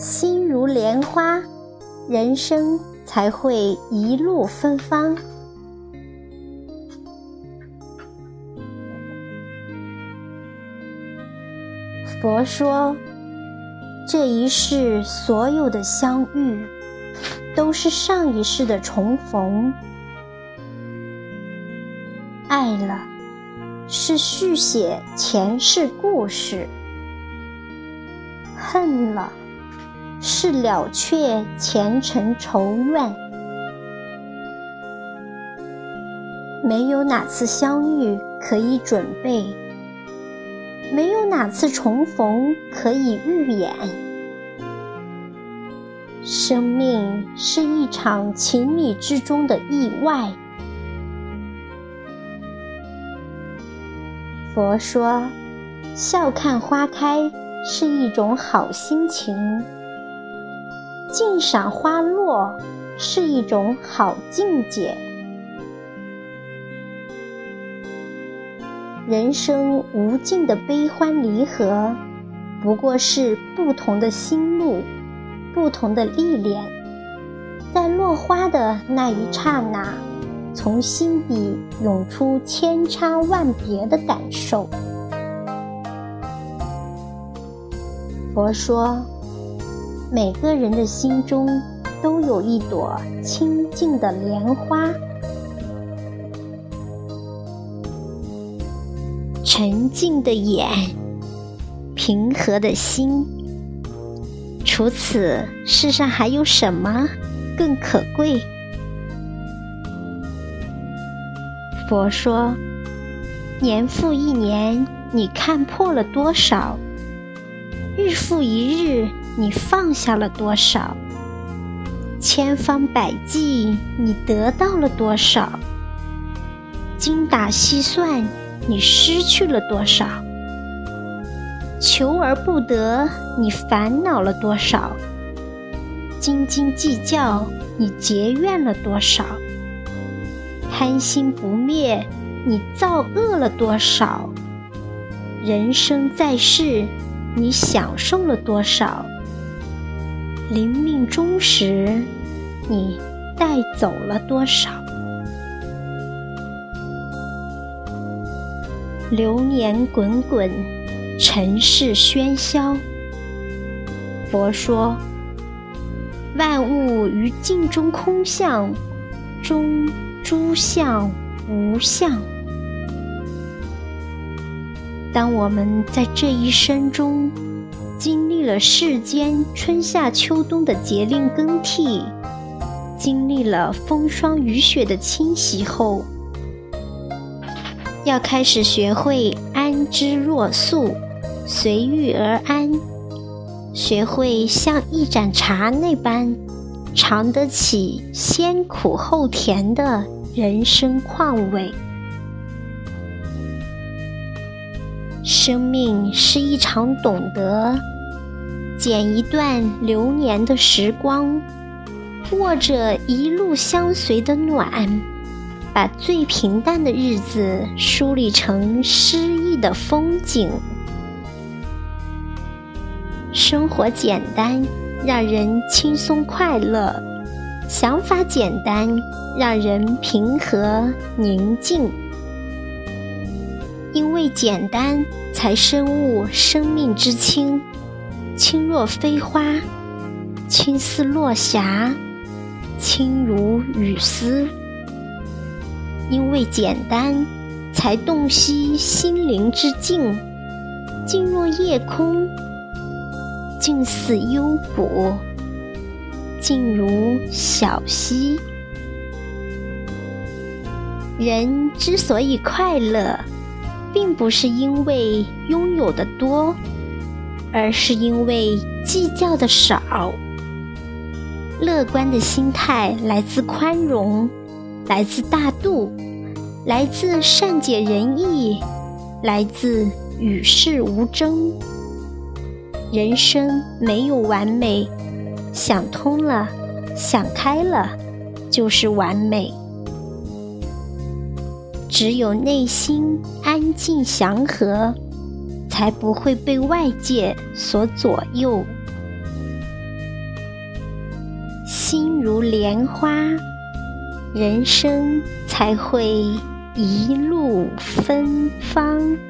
心如莲花，人生才会一路芬芳。佛说，这一世所有的相遇，都是上一世的重逢。爱了，是续写前世故事；恨了，是了却前尘仇怨。没有哪次相遇可以准备。没有哪次重逢可以预演。生命是一场情理之中的意外。佛说，笑看花开是一种好心情，静赏花落是一种好境界。人生无尽的悲欢离合，不过是不同的心路，不同的历练。在落花的那一刹那，从心底涌出千差万别的感受。佛说，每个人的心中都有一朵清净的莲花。沉静的眼，平和的心。除此，世上还有什么更可贵？佛说：年复一年，你看破了多少？日复一日，你放下了多少？千方百计，你得到了多少？精打细算。你失去了多少？求而不得，你烦恼了多少？斤斤计较，你结怨了多少？贪心不灭，你造恶了多少？人生在世，你享受了多少？临命终时，你带走了多少？流年滚滚，尘世喧嚣。佛说：万物于镜中空相，中诸相无相。当我们在这一生中经历了世间春夏秋冬的节令更替，经历了风霜雨雪的侵袭后，要开始学会安之若素，随遇而安，学会像一盏茶那般尝得起先苦后甜的人生况味。生命是一场懂得，剪一段流年的时光，握着一路相随的暖。把最平淡的日子梳理成诗意的风景。生活简单，让人轻松快乐；想法简单，让人平和宁静。因为简单，才深悟生命之轻，轻若飞花，轻似落霞，轻如雨丝。因为简单，才洞悉心灵之静，静若夜空，静似幽谷，静如小溪。人之所以快乐，并不是因为拥有的多，而是因为计较的少。乐观的心态来自宽容。来自大度，来自善解人意，来自与世无争。人生没有完美，想通了，想开了，就是完美。只有内心安静祥和才不会被外界所左右。心如莲花人生才会一路芬芳。